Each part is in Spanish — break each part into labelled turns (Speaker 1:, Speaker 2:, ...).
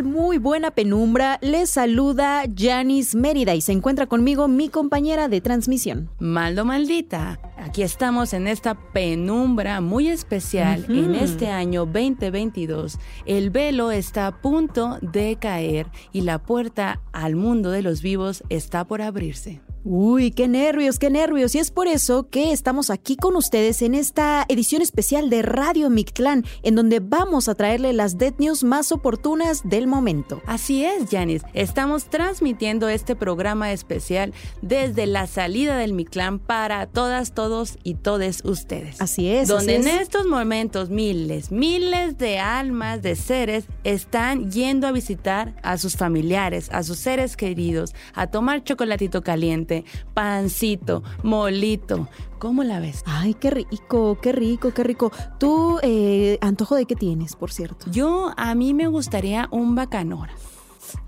Speaker 1: Muy buena penumbra. Les saluda Janice Mérida y se encuentra conmigo mi compañera de transmisión.
Speaker 2: Maldo Maldita. Aquí estamos en esta penumbra muy especial en este año 2022. El velo está a punto de caer y la puerta al mundo de los vivos está por abrirse.
Speaker 1: Uy, qué nervios, qué nervios. Y es por eso que estamos aquí con ustedes en esta edición especial de Radio Mictlán, en donde vamos a traerle las dead news más oportunas del momento.
Speaker 2: Así es, Janice. Estamos transmitiendo este programa especial desde la salida del Mictlán para todas, todos y todes ustedes.
Speaker 1: Así es.
Speaker 2: Donde
Speaker 1: así
Speaker 2: en
Speaker 1: es.
Speaker 2: estos momentos miles, miles de almas, de seres, están yendo a visitar a sus familiares, a sus seres queridos, a tomar chocolatito caliente pancito, molito. ¿Cómo la ves?
Speaker 1: Ay, qué rico, qué rico, qué rico. ¿Tú, eh, antojo de qué tienes, por cierto?
Speaker 2: Yo, a mí me gustaría un bacanora.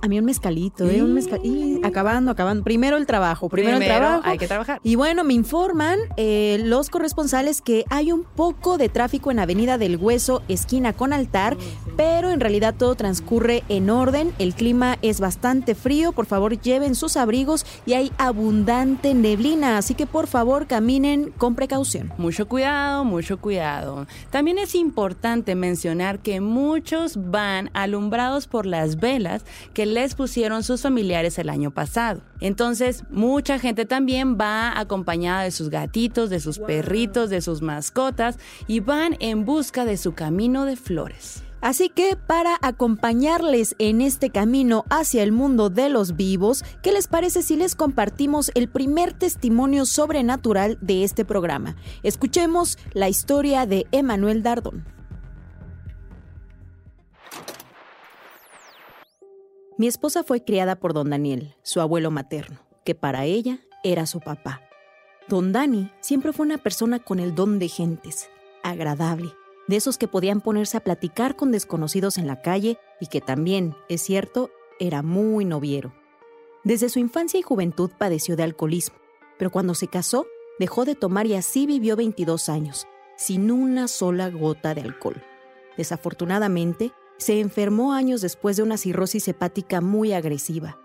Speaker 1: A mí un mezcalito, ¿eh? Un mezcal... Y acabando, acabando. Primero el trabajo, primero, el trabajo.
Speaker 2: Hay que trabajar.
Speaker 1: Y bueno, me informan eh, los corresponsales que hay un poco de tráfico en Avenida del Hueso, esquina con altar, pero en realidad todo transcurre en orden. El clima es bastante frío, por favor lleven sus abrigos y hay abundante neblina, así que por favor caminen con precaución.
Speaker 2: Mucho cuidado, mucho cuidado. También es importante mencionar que muchos van alumbrados por las velas que les pusieron sus familiares el año pasado. Entonces, mucha gente también va acompañada de sus gatitos, de sus perritos, de sus mascotas y van en busca de su camino de flores.
Speaker 1: Así que para acompañarles en este camino hacia el mundo de los vivos, ¿qué les parece si les compartimos el primer testimonio sobrenatural de este programa? Escuchemos la historia de Emanuel Dardón. Mi esposa fue criada por don Daniel, su abuelo materno, que para ella era su papá. Don Dani siempre fue una persona con el don de gentes, agradable, de esos que podían ponerse a platicar con desconocidos en la calle y que también, es cierto, era muy noviero. Desde su infancia y juventud padeció de alcoholismo, pero cuando se casó, dejó de tomar y así vivió 22 años, sin una sola gota de alcohol. Desafortunadamente, se enfermó años después de una cirrosis hepática muy agresiva.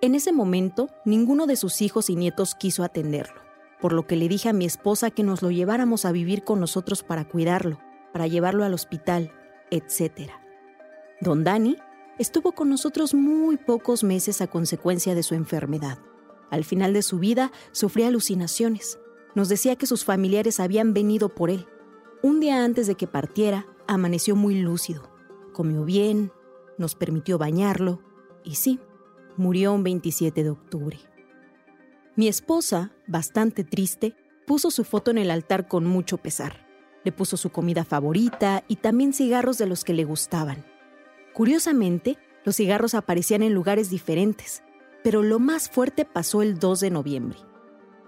Speaker 1: En ese momento, ninguno de sus hijos y nietos quiso atenderlo, por lo que le dije a mi esposa que nos lo lleváramos a vivir con nosotros para cuidarlo, para llevarlo al hospital, etc. Don Dani estuvo con nosotros muy pocos meses a consecuencia de su enfermedad. Al final de su vida sufría alucinaciones. Nos decía que sus familiares habían venido por él. Un día antes de que partiera, amaneció muy lúcido. Comió bien, nos permitió bañarlo y sí, murió un 27 de octubre. Mi esposa, bastante triste, puso su foto en el altar con mucho pesar. Le puso su comida favorita y también cigarros de los que le gustaban. Curiosamente, los cigarros aparecían en lugares diferentes, pero lo más fuerte pasó el 2 de noviembre.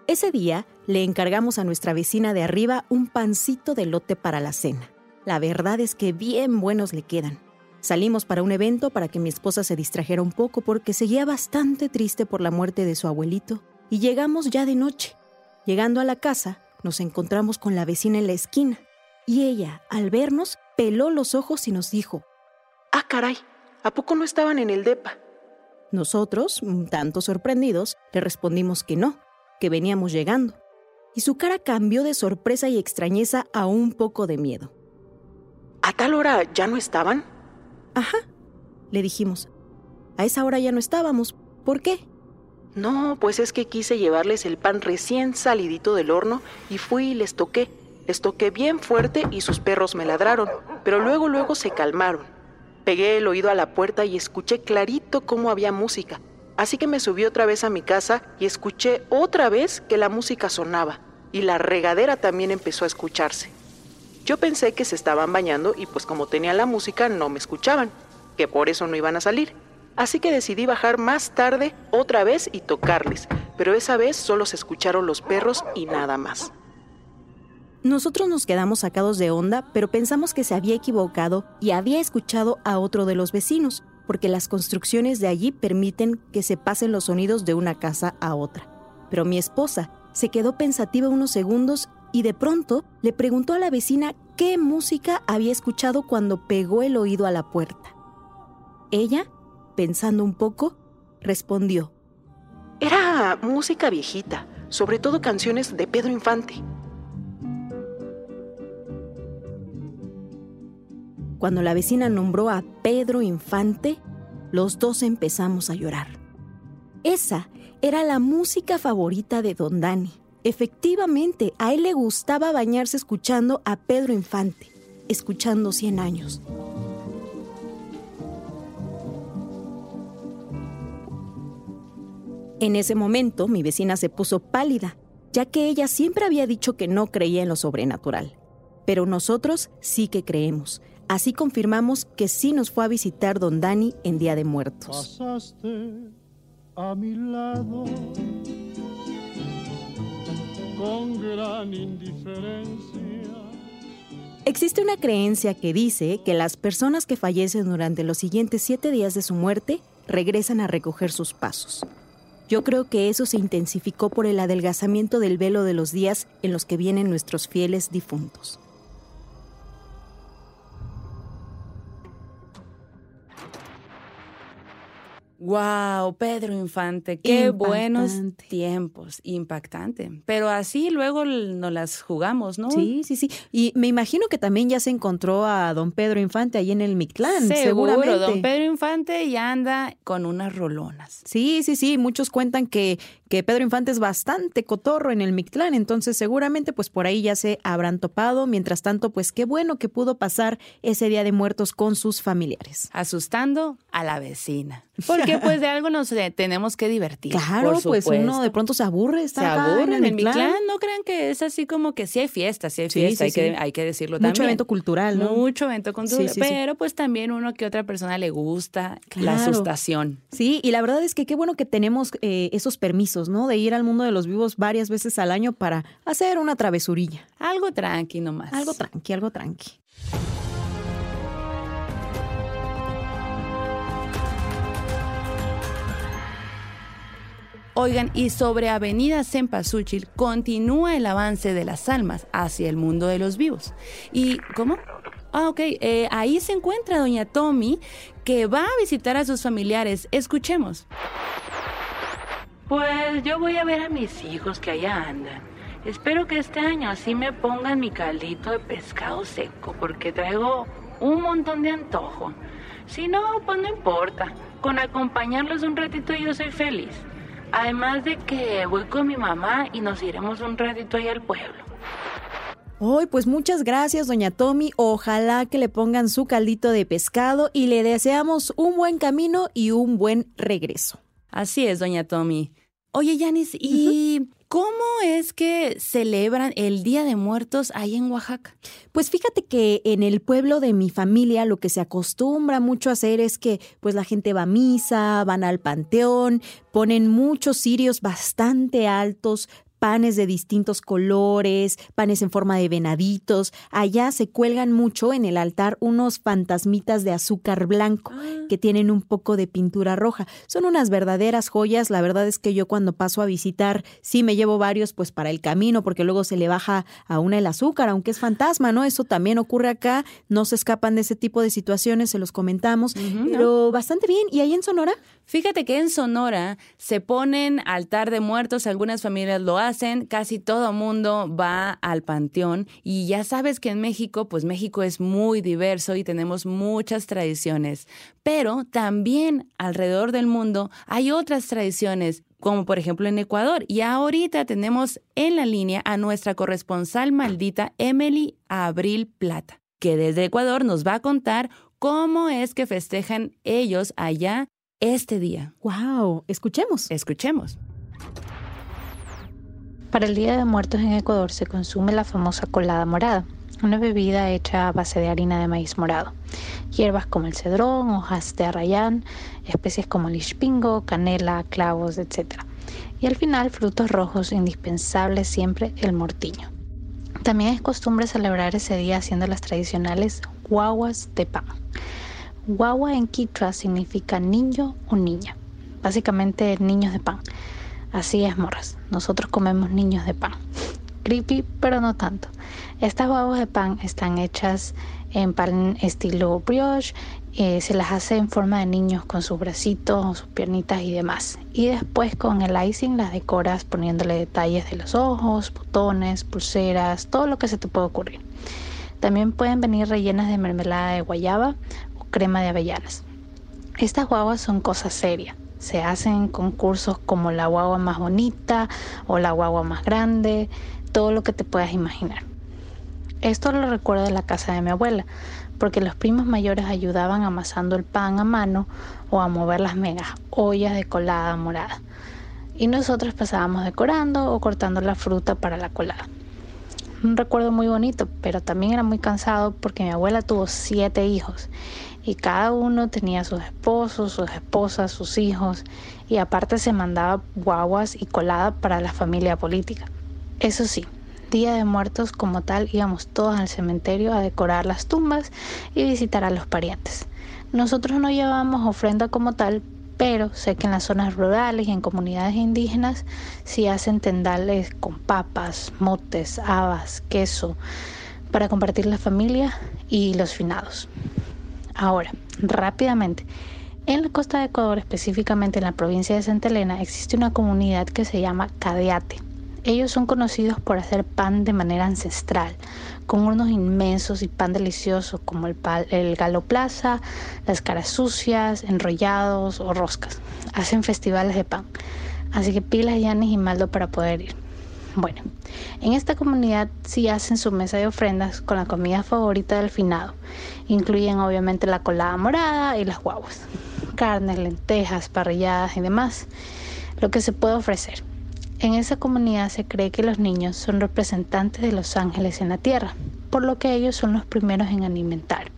Speaker 1: Ese día le encargamos a nuestra vecina de arriba un pancito de lote para la cena. La verdad es que bien buenos le quedan. Salimos para un evento para que mi esposa se distrajera un poco porque seguía bastante triste por la muerte de su abuelito y llegamos ya de noche. Llegando a la casa, nos encontramos con la vecina en la esquina y ella, al vernos, peló los ojos y nos dijo,
Speaker 3: Ah, caray, ¿a poco no estaban en el DEPA?
Speaker 1: Nosotros, un tanto sorprendidos, le respondimos que no, que veníamos llegando. Y su cara cambió de sorpresa y extrañeza a un poco de miedo.
Speaker 3: ¿A tal hora ya no estaban?
Speaker 1: Ajá, le dijimos. A esa hora ya no estábamos. ¿Por qué?
Speaker 3: No, pues es que quise llevarles el pan recién salidito del horno y fui y les toqué. Les toqué bien fuerte y sus perros me ladraron, pero luego luego se calmaron. Pegué el oído a la puerta y escuché clarito cómo había música. Así que me subí otra vez a mi casa y escuché otra vez que la música sonaba y la regadera también empezó a escucharse. Yo pensé que se estaban bañando y pues como tenía la música no me escuchaban, que por eso no iban a salir. Así que decidí bajar más tarde otra vez y tocarles, pero esa vez solo se escucharon los perros y nada más.
Speaker 1: Nosotros nos quedamos sacados de onda, pero pensamos que se había equivocado y había escuchado a otro de los vecinos, porque las construcciones de allí permiten que se pasen los sonidos de una casa a otra. Pero mi esposa se quedó pensativa unos segundos y de pronto le preguntó a la vecina qué música había escuchado cuando pegó el oído a la puerta. ella, pensando un poco, respondió.
Speaker 3: Era música viejita, sobre todo canciones de Pedro Infante.
Speaker 1: Cuando la vecina nombró a Pedro Infante, los dos empezamos a llorar. Esa era la música favorita de don Dani. Efectivamente, a él le gustaba bañarse escuchando a Pedro Infante, escuchando 100 años. En ese momento, mi vecina se puso pálida, ya que ella siempre había dicho que no creía en lo sobrenatural. Pero nosotros sí que creemos. Así confirmamos que sí nos fue a visitar don Dani en Día de Muertos.
Speaker 4: Pasaste a mi lado con gran indiferencia.
Speaker 1: Existe una creencia que dice que las personas que fallecen durante los siguientes siete días de su muerte regresan a recoger sus pasos. Yo creo que eso se intensificó por el adelgazamiento del velo de los días en los que vienen nuestros fieles difuntos.
Speaker 2: Wow, Pedro Infante, qué buenos tiempos, impactante. Pero así luego nos las jugamos, ¿no?
Speaker 1: Sí, sí, sí. Y me imagino que también ya se encontró a don Pedro Infante ahí en el Mictlán,
Speaker 2: Seguro,
Speaker 1: seguramente.
Speaker 2: don Pedro Infante ya anda con unas rolonas.
Speaker 1: Sí, sí, sí. Muchos cuentan que, que Pedro Infante es bastante cotorro en el Mictlán, entonces seguramente pues por ahí ya se habrán topado. Mientras tanto, pues qué bueno que pudo pasar ese Día de Muertos con sus familiares.
Speaker 2: Asustando a la vecina. Porque pues de algo nos eh, tenemos que divertir.
Speaker 1: Claro, pues uno de pronto se aburre, está
Speaker 2: se aburre en
Speaker 1: Mictlán.
Speaker 2: Mictlán. No crean que es así como que sí hay fiesta, sí hay fiesta,
Speaker 1: sí,
Speaker 2: hay,
Speaker 1: sí.
Speaker 2: Que, hay que decirlo
Speaker 1: Mucho
Speaker 2: también.
Speaker 1: evento cultural, ¿no?
Speaker 2: Mucho evento cultural. Pero pues también uno que otra persona le gusta la asustación.
Speaker 1: Sí, y la verdad es que qué bueno que tenemos eh, esos permisos, ¿no? De ir al mundo de los vivos varias veces al año para hacer una travesurilla.
Speaker 2: Algo tranqui nomás.
Speaker 1: Algo tranqui, algo tranqui.
Speaker 2: Oigan, y sobre Avenida Cempasúchil continúa el avance de las almas hacia el mundo de los vivos. ¿Y cómo? Ah, ok. eh, ahí se encuentra doña Tommy, que va a visitar a sus familiares. Escuchemos.
Speaker 5: Pues yo voy a ver a mis hijos que allá andan. Espero que este año sí me pongan mi caldito de pescado seco porque traigo un montón de antojo. Si no, pues no importa. Con acompañarlos un ratito yo soy feliz. Además de que voy con mi mamá y nos iremos un ratito ahí al pueblo.
Speaker 1: Hoy, pues muchas gracias, doña Tommy. Ojalá que le pongan su caldito de pescado y le deseamos un buen camino y un buen regreso.
Speaker 2: Así es, doña Tommy. Oye, Yanis, ¿y cómo es que celebran el Día de Muertos ahí en Oaxaca?
Speaker 1: Pues fíjate que en el pueblo de mi familia lo que se acostumbra mucho a hacer es que pues la gente va a misa, van al panteón, ponen muchos cirios bastante altos, panes de distintos colores, panes en forma de venaditos. Allá se cuelgan mucho en el altar unos fantasmitas de azúcar blanco que tienen un poco de pintura roja. Son unas verdaderas joyas. La verdad es que yo cuando paso a visitar sí me llevo varios pues para el camino porque luego se le baja a una el azúcar, aunque es fantasma, ¿no? Eso también ocurre acá. No se escapan de ese tipo de situaciones, se los comentamos, pero bastante bien. ¿Y ahí en Sonora?
Speaker 2: Fíjate que en Sonora se ponen altar de muertos, algunas familias lo hacen, casi todo mundo va al panteón y ya sabes que en México, pues México es muy diverso y tenemos muchas tradiciones, pero también alrededor del mundo hay otras tradiciones como por ejemplo en Ecuador. Y ahorita tenemos en la línea a nuestra corresponsal maldita Emily Abril Plata, que desde Ecuador nos va a contar cómo es que festejan ellos allá este día.
Speaker 1: ¡Wow! Escuchemos.
Speaker 2: Escuchemos.
Speaker 6: Para el Día de Muertos en Ecuador se consume la famosa colada morada, una bebida hecha a base de harina de maíz morado, hierbas como el cedrón, hojas de arrayán, especies como el ishpingo, canela, clavos, etc. Y al final frutos rojos, indispensables siempre el mortiño. También es costumbre celebrar ese día haciendo las tradicionales guaguas de pan. Guagua en quichua significa niño o niña, básicamente niños de pan. Así es, morras, nosotros comemos niños de pan. Creepy, pero no tanto. Estas guaguas de pan están hechas en pan estilo brioche, eh, se las hace en forma de niños con sus bracitos, sus piernitas y demás. Y después con el icing las decoras poniéndole detalles de los ojos, botones, pulseras, todo lo que se te pueda ocurrir. También pueden venir rellenas de mermelada de guayaba o crema de avellanas. Estas guaguas son cosas serias. Se hacen concursos como la guagua más bonita o la guagua más grande, todo lo que te puedas imaginar. Esto lo recuerdo de la casa de mi abuela, porque los primos mayores ayudaban amasando el pan a mano o a mover las megas ollas de colada morada. Y nosotros pasábamos decorando o cortando la fruta para la colada. Un recuerdo muy bonito, pero también era muy cansado porque mi abuela tuvo siete hijos y cada uno tenía sus esposos, sus esposas, sus hijos y aparte se mandaba guaguas y colada para la familia política. Eso sí, Día de Muertos como tal íbamos todos al cementerio a decorar las tumbas y visitar a los parientes. Nosotros no llevábamos ofrenda como tal, pero sé que en las zonas rurales y en comunidades indígenas sí hacen tendales con papas, motes, habas, queso, para compartir la familia y los finados. Ahora, rápidamente, en la costa de Ecuador, específicamente en la provincia de Santa Elena, existe una comunidad que se llama Cadeate ellos son conocidos por hacer pan de manera ancestral, con hornos inmensos y pan delicioso como el, el galo las caras sucias, enrollados o roscas. Hacen festivales de pan. Así que pilas, Yanis y Maldo para poder ir. Bueno, en esta comunidad sí hacen su mesa de ofrendas con la comida favorita del finado. Incluyen obviamente la colada morada y las guaguas, carnes, lentejas, parrilladas y demás, lo que se puede ofrecer. En esa comunidad se cree que los niños son representantes de los ángeles en la tierra, por lo que ellos son los primeros en alimentar.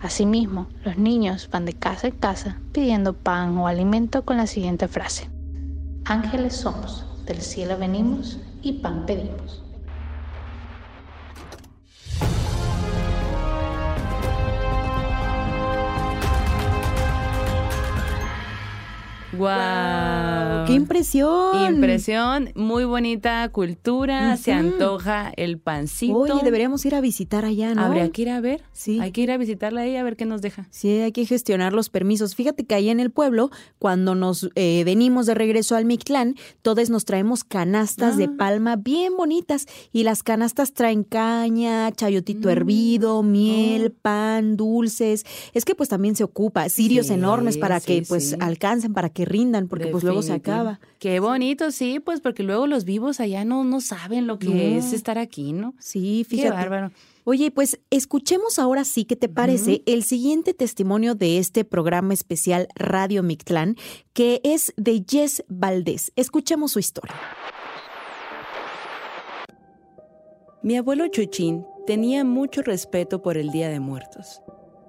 Speaker 6: Asimismo, los niños van de casa en casa pidiendo pan o alimento con la siguiente frase. Ángeles somos, del cielo venimos y pan pedimos.
Speaker 2: ¡Guau!
Speaker 1: ¡Qué impresión!
Speaker 2: Impresión, muy bonita cultura, se antoja el pancito.
Speaker 1: Oye, deberíamos ir a visitar allá, ¿no?
Speaker 2: Habría que ir a ver.
Speaker 1: Sí.
Speaker 2: Hay que ir a visitarla ahí a ver qué nos deja.
Speaker 1: Sí, hay que gestionar los permisos. Fíjate que ahí en el pueblo, cuando nos eh, venimos de regreso al Mictlán, todos nos traemos canastas de
Speaker 2: Ah.
Speaker 1: palma bien bonitas y las canastas traen caña, chayotito
Speaker 2: Mm.
Speaker 1: hervido, miel,
Speaker 2: Oh.
Speaker 1: pan, dulces. Es que pues también se ocupa cirios
Speaker 2: Sí,
Speaker 1: enormes para
Speaker 2: sí,
Speaker 1: que pues
Speaker 2: sí.
Speaker 1: alcancen, para que rindan, porque pues luego se
Speaker 2: Definitivo. Qué bonito, sí, pues porque luego los vivos allá no, no saben lo que
Speaker 1: No.
Speaker 2: es estar aquí, ¿no?
Speaker 1: Sí,
Speaker 2: Qué
Speaker 1: fíjate.
Speaker 2: bárbaro.
Speaker 1: Oye, pues escuchemos ahora sí, ¿qué te parece? El siguiente testimonio de este programa especial Radio Mictlán, que es de Jess Valdés. Escuchemos su historia.
Speaker 2: Mi abuelo Chuchín tenía mucho respeto por el Día de Muertos.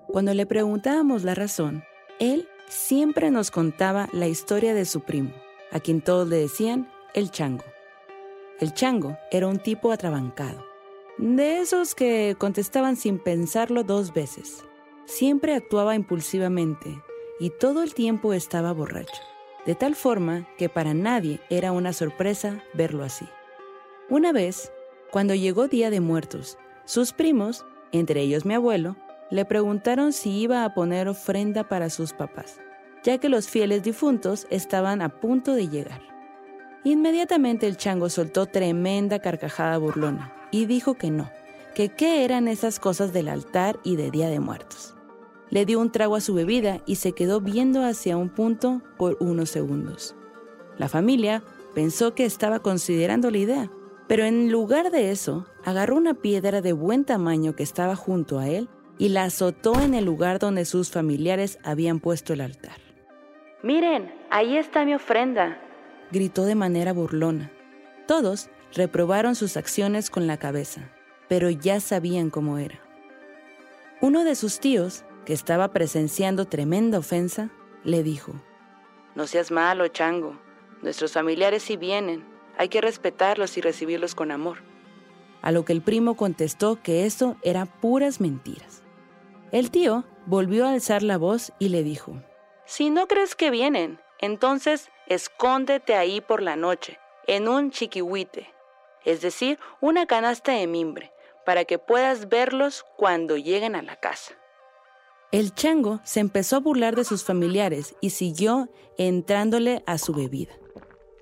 Speaker 2: Cuando le preguntábamos la razón, él siempre nos contaba la historia de su primo, a quien todos le decían el chango. El chango era un tipo atrabancado, de esos que contestaban sin pensarlo dos veces. Siempre actuaba impulsivamente y todo el tiempo estaba borracho, de tal forma que para nadie era una sorpresa verlo así. Una vez, cuando llegó Día de Muertos, sus primos, entre ellos mi abuelo, le preguntaron si iba a poner ofrenda para sus papás, ya que los fieles difuntos estaban a punto de llegar. Inmediatamente el chango soltó tremenda carcajada burlona y dijo que no, que qué eran esas cosas del altar y de Día de Muertos. Le dio un trago a su bebida y se quedó viendo hacia un punto por unos segundos. La familia pensó que estaba considerando la idea, pero en lugar de eso, agarró una piedra de buen tamaño que estaba junto a él y la azotó en el lugar donde sus familiares habían puesto el altar. Miren, ahí está mi ofrenda, gritó de manera burlona. Todos reprobaron sus acciones con la cabeza, pero ya sabían cómo era. Uno de sus tíos, que estaba presenciando tremenda ofensa, le dijo, No seas malo, chango. Nuestros familiares sí vienen. Hay que respetarlos y recibirlos con amor. A lo que el primo contestó que eso eran puras mentiras. El tío volvió a alzar la voz y le dijo, Si no crees que vienen, entonces escóndete ahí por la noche, en un chiquihuite. es decir, una canasta de mimbre, para que puedas verlos cuando lleguen a la casa. El chango se empezó a burlar de sus familiares y siguió entrándole a su bebida.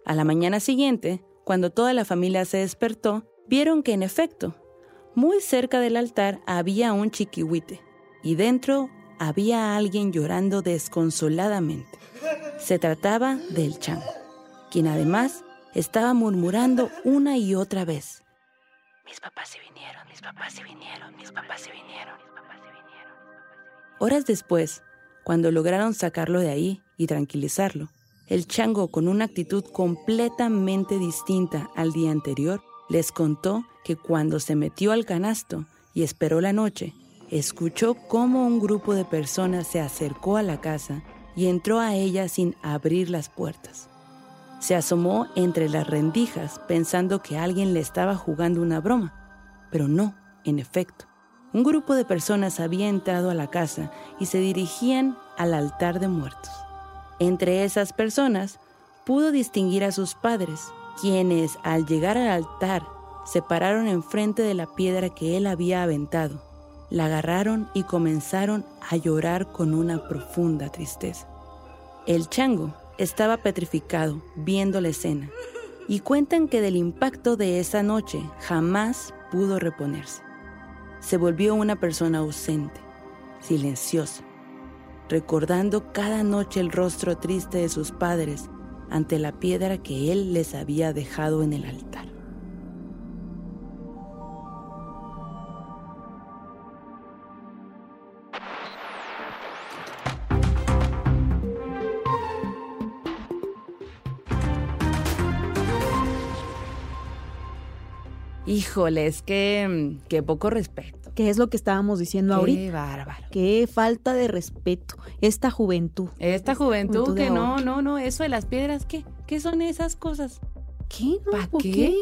Speaker 2: A la mañana siguiente, cuando toda la familia se despertó, vieron que en efecto, muy cerca del altar había un chiquihuite y dentro había alguien llorando desconsoladamente. Se trataba del chango, quien además estaba murmurando una y otra vez. Mis papás se vinieron, mis papás se vinieron, mis papás se vinieron, mis papás se vinieron. Horas después, cuando lograron sacarlo de ahí y tranquilizarlo, el chango, con una actitud completamente distinta al día anterior, les contó que cuando se metió al canasto y esperó la noche, escuchó cómo un grupo de personas se acercó a la casa y entró a ella sin abrir las puertas. Se asomó entre las rendijas pensando que alguien le estaba jugando una broma, pero no, en efecto. Un grupo de personas había entrado a la casa y se dirigían al altar de muertos. Entre esas personas pudo distinguir a sus padres, quienes al llegar al altar se pararon enfrente de la piedra que él había aventado, la agarraron y comenzaron a llorar con una profunda tristeza. El chango estaba petrificado viendo la escena y cuentan que del impacto de esa noche jamás pudo reponerse. Se volvió una persona ausente, silenciosa, recordando cada noche el rostro triste de sus padres ante la piedra que él les había dejado en el altar. Híjoles, qué, qué poco respeto.
Speaker 1: ¿Qué es lo que estábamos diciendo
Speaker 2: Qué
Speaker 1: ahorita?
Speaker 2: bárbaro.
Speaker 1: Qué falta de respeto. Esta juventud.
Speaker 2: Esta juventud que no, no, no, eso de las piedras, ¿qué? ¿Qué son esas cosas?
Speaker 1: ¿Qué? No,
Speaker 2: ¿Para
Speaker 1: ¿por
Speaker 2: qué?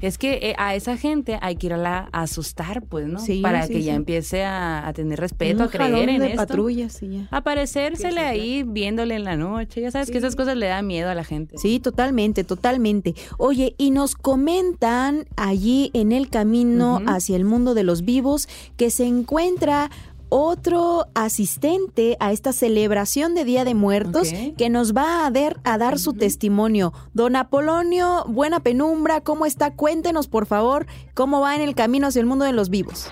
Speaker 2: Es que eh, a esa gente hay que irla a asustar, pues, ¿no?
Speaker 1: Sí,
Speaker 2: Para
Speaker 1: sí,
Speaker 2: que ya empiece a, a tener respeto,
Speaker 1: Un
Speaker 2: a creer en
Speaker 1: de
Speaker 2: esto.
Speaker 1: patrullas y ya.
Speaker 2: Aparecérsele ahí viéndole en la noche. Ya sabes que esas cosas le dan miedo a la gente.
Speaker 1: Sí, totalmente, totalmente. Oye, y nos comentan allí en el camino hacia el mundo de los vivos que se encuentra otro asistente a esta celebración de Día de Muertos que nos va a, dar a dar su testimonio. Don Apolonio, buena penumbra, ¿cómo está? Cuéntenos, por favor, cómo va en el camino hacia el mundo de los vivos.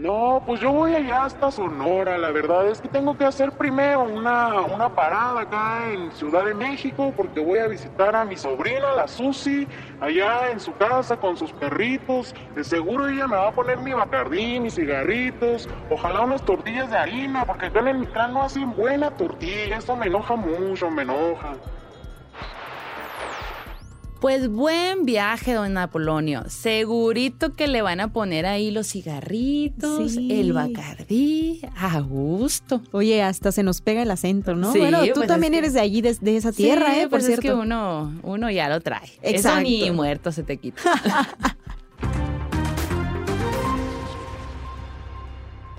Speaker 7: No, pues yo voy allá hasta Sonora. La verdad es que tengo que hacer primero una, una parada acá en Ciudad de México porque voy a visitar a mi sobrina, la Susi, allá en su casa con sus perritos. De seguro ella me va a poner mi bacardí, mis cigarritos, ojalá unas tortillas de harina porque acá en el Mictlán no hacen buena tortilla. Eso me enoja mucho, me enoja.
Speaker 2: Pues buen viaje, don Apolonio. Segurito que le van a poner ahí los cigarritos,
Speaker 1: Sí.
Speaker 2: el bacardí, a gusto.
Speaker 1: Oye, hasta se nos pega el acento, ¿no?
Speaker 2: Sí,
Speaker 1: bueno, tú
Speaker 2: pues
Speaker 1: también
Speaker 2: que-
Speaker 1: eres de allí, de, de esa tierra,
Speaker 2: Sí,
Speaker 1: ¿eh? Por
Speaker 2: pues
Speaker 1: cierto.
Speaker 2: es que uno, uno ya lo trae.
Speaker 1: Exacto.
Speaker 2: Eso ni muerto se te quita.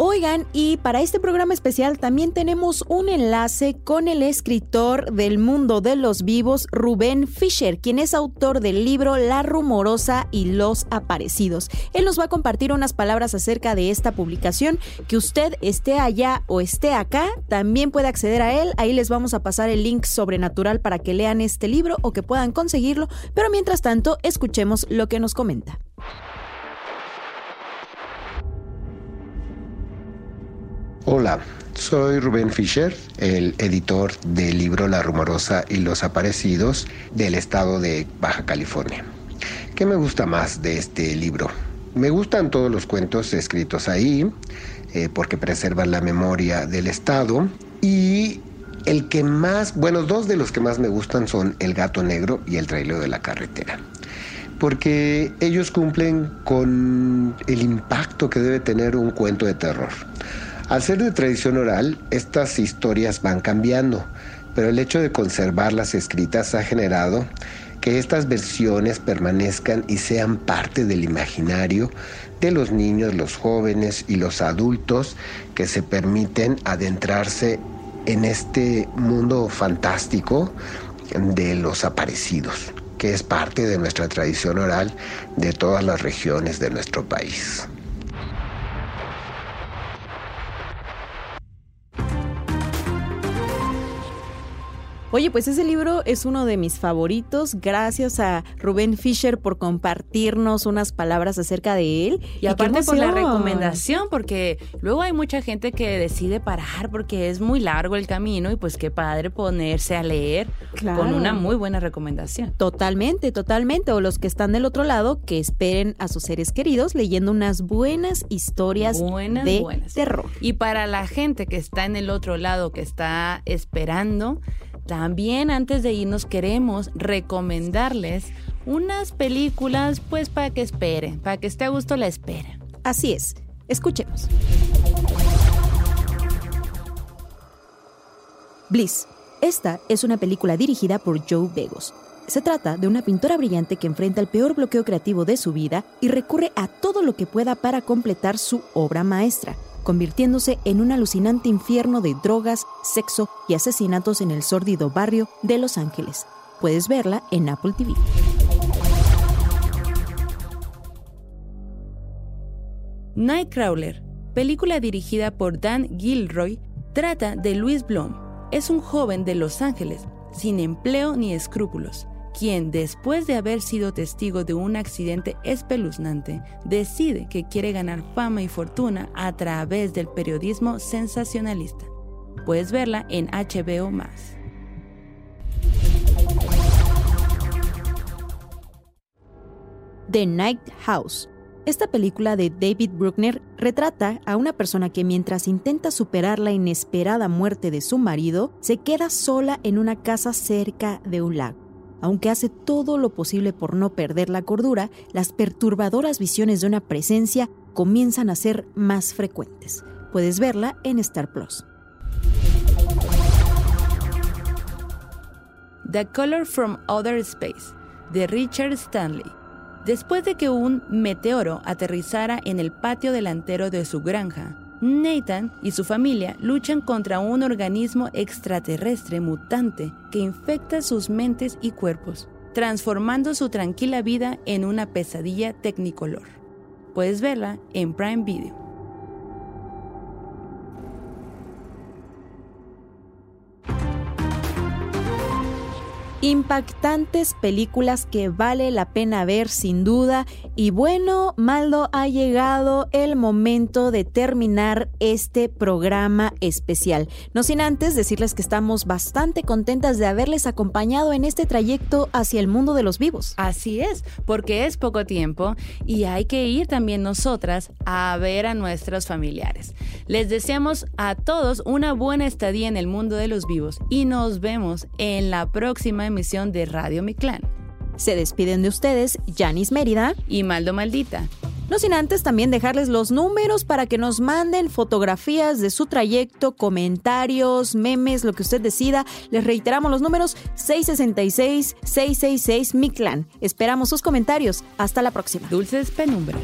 Speaker 1: Oigan, y para este programa especial también tenemos un enlace con el escritor del mundo de los vivos, Rubén Fisher, quien es autor del libro La Rumorosa y los Aparecidos. Él nos va a compartir unas palabras acerca de esta publicación, que usted esté allá o esté acá, también puede acceder a él. Ahí les vamos a pasar el link sobrenatural para que lean este libro o que puedan conseguirlo, pero mientras tanto, escuchemos lo que nos comenta.
Speaker 8: Hola, soy Rubén Fischer, el editor del libro La Rumorosa y los Aparecidos del estado de Baja California. ¿Qué me gusta más de este libro? Me gustan todos los cuentos escritos ahí, eh, porque preservan la memoria del estado. Y el que más, bueno, dos de los que más me gustan son El gato negro y El trailero de la carretera porque ellos cumplen con el impacto que debe tener un cuento de terror. Al ser de tradición oral, estas historias van cambiando, pero el hecho de conservarlas escritas ha generado que estas versiones permanezcan y sean parte del imaginario de los niños, los jóvenes y los adultos que se permiten adentrarse en este mundo fantástico de los aparecidos que es parte de nuestra tradición oral de todas las regiones de nuestro país.
Speaker 1: Oye, pues ese libro es uno de mis favoritos. Gracias a Rubén Fisher por compartirnos unas palabras acerca de él.
Speaker 2: Y, aparte por la recomendación, porque luego hay mucha gente que decide parar porque es muy largo el camino y pues qué padre ponerse a leer con una muy buena recomendación.
Speaker 1: Totalmente, totalmente. O los que están del otro lado, que esperen a sus seres queridos leyendo unas buenas historias de terror.
Speaker 2: Y para la gente que está en el otro lado, que está esperando, también antes de irnos queremos recomendarles unas películas pues para que esperen, para que esté a gusto la espera.
Speaker 1: Así es, escuchemos. Bliss. Esta es una película dirigida por Joe Begos. Se trata de una pintora brillante que enfrenta el peor bloqueo creativo de su vida y recurre a todo lo que pueda para completar su obra maestra, convirtiéndose en un alucinante infierno de drogas, sexo y asesinatos en el sórdido barrio de Los Ángeles. Puedes verla en Apple TV.
Speaker 2: Nightcrawler, película dirigida por Dan Gilroy, trata de Louis Blom. Es un joven de Los Ángeles, sin empleo ni escrúpulos, quien, después de haber sido testigo de un accidente espeluznante, decide que quiere ganar fama y fortuna a través del periodismo sensacionalista. Puedes verla en HBO Max.
Speaker 1: The Night House. Esta película de David Bruckner retrata a una persona que mientras intenta superar la inesperada muerte de su marido, se queda sola en una casa cerca de un lago. Aunque hace todo lo posible por no perder la cordura, las perturbadoras visiones de una presencia comienzan a ser más frecuentes. Puedes verla en Star Plus.
Speaker 2: The Color from Outer Space, de Richard Stanley. Después de que un meteoro aterrizara en el patio delantero de su granja, Nathan y su familia luchan contra un organismo extraterrestre mutante que infecta sus mentes y cuerpos, transformando su tranquila vida en una pesadilla tecnicolor. Puedes verla en Prime Video.
Speaker 1: Impactantes películas que vale la pena ver sin duda. Y bueno, Maldo, ha llegado el momento de terminar este programa especial. No sin antes decirles que estamos bastante contentas de haberles acompañado en este trayecto hacia el mundo de los vivos.
Speaker 2: Así es, porque es poco tiempo y hay que ir también nosotras a ver a nuestros familiares. Les deseamos a todos una buena estadía en el mundo de los vivos y nos vemos en la próxima emisión de Radio Mi Clan.
Speaker 1: Se despiden de ustedes Janis Mérida
Speaker 2: y Maldo Maldita.
Speaker 1: No sin antes también dejarles los números para que nos manden fotografías de su trayecto, comentarios, memes, lo que usted decida. Les reiteramos los números 666-666 Mi Clan. Esperamos sus comentarios. Hasta la próxima.
Speaker 2: Dulces penumbras.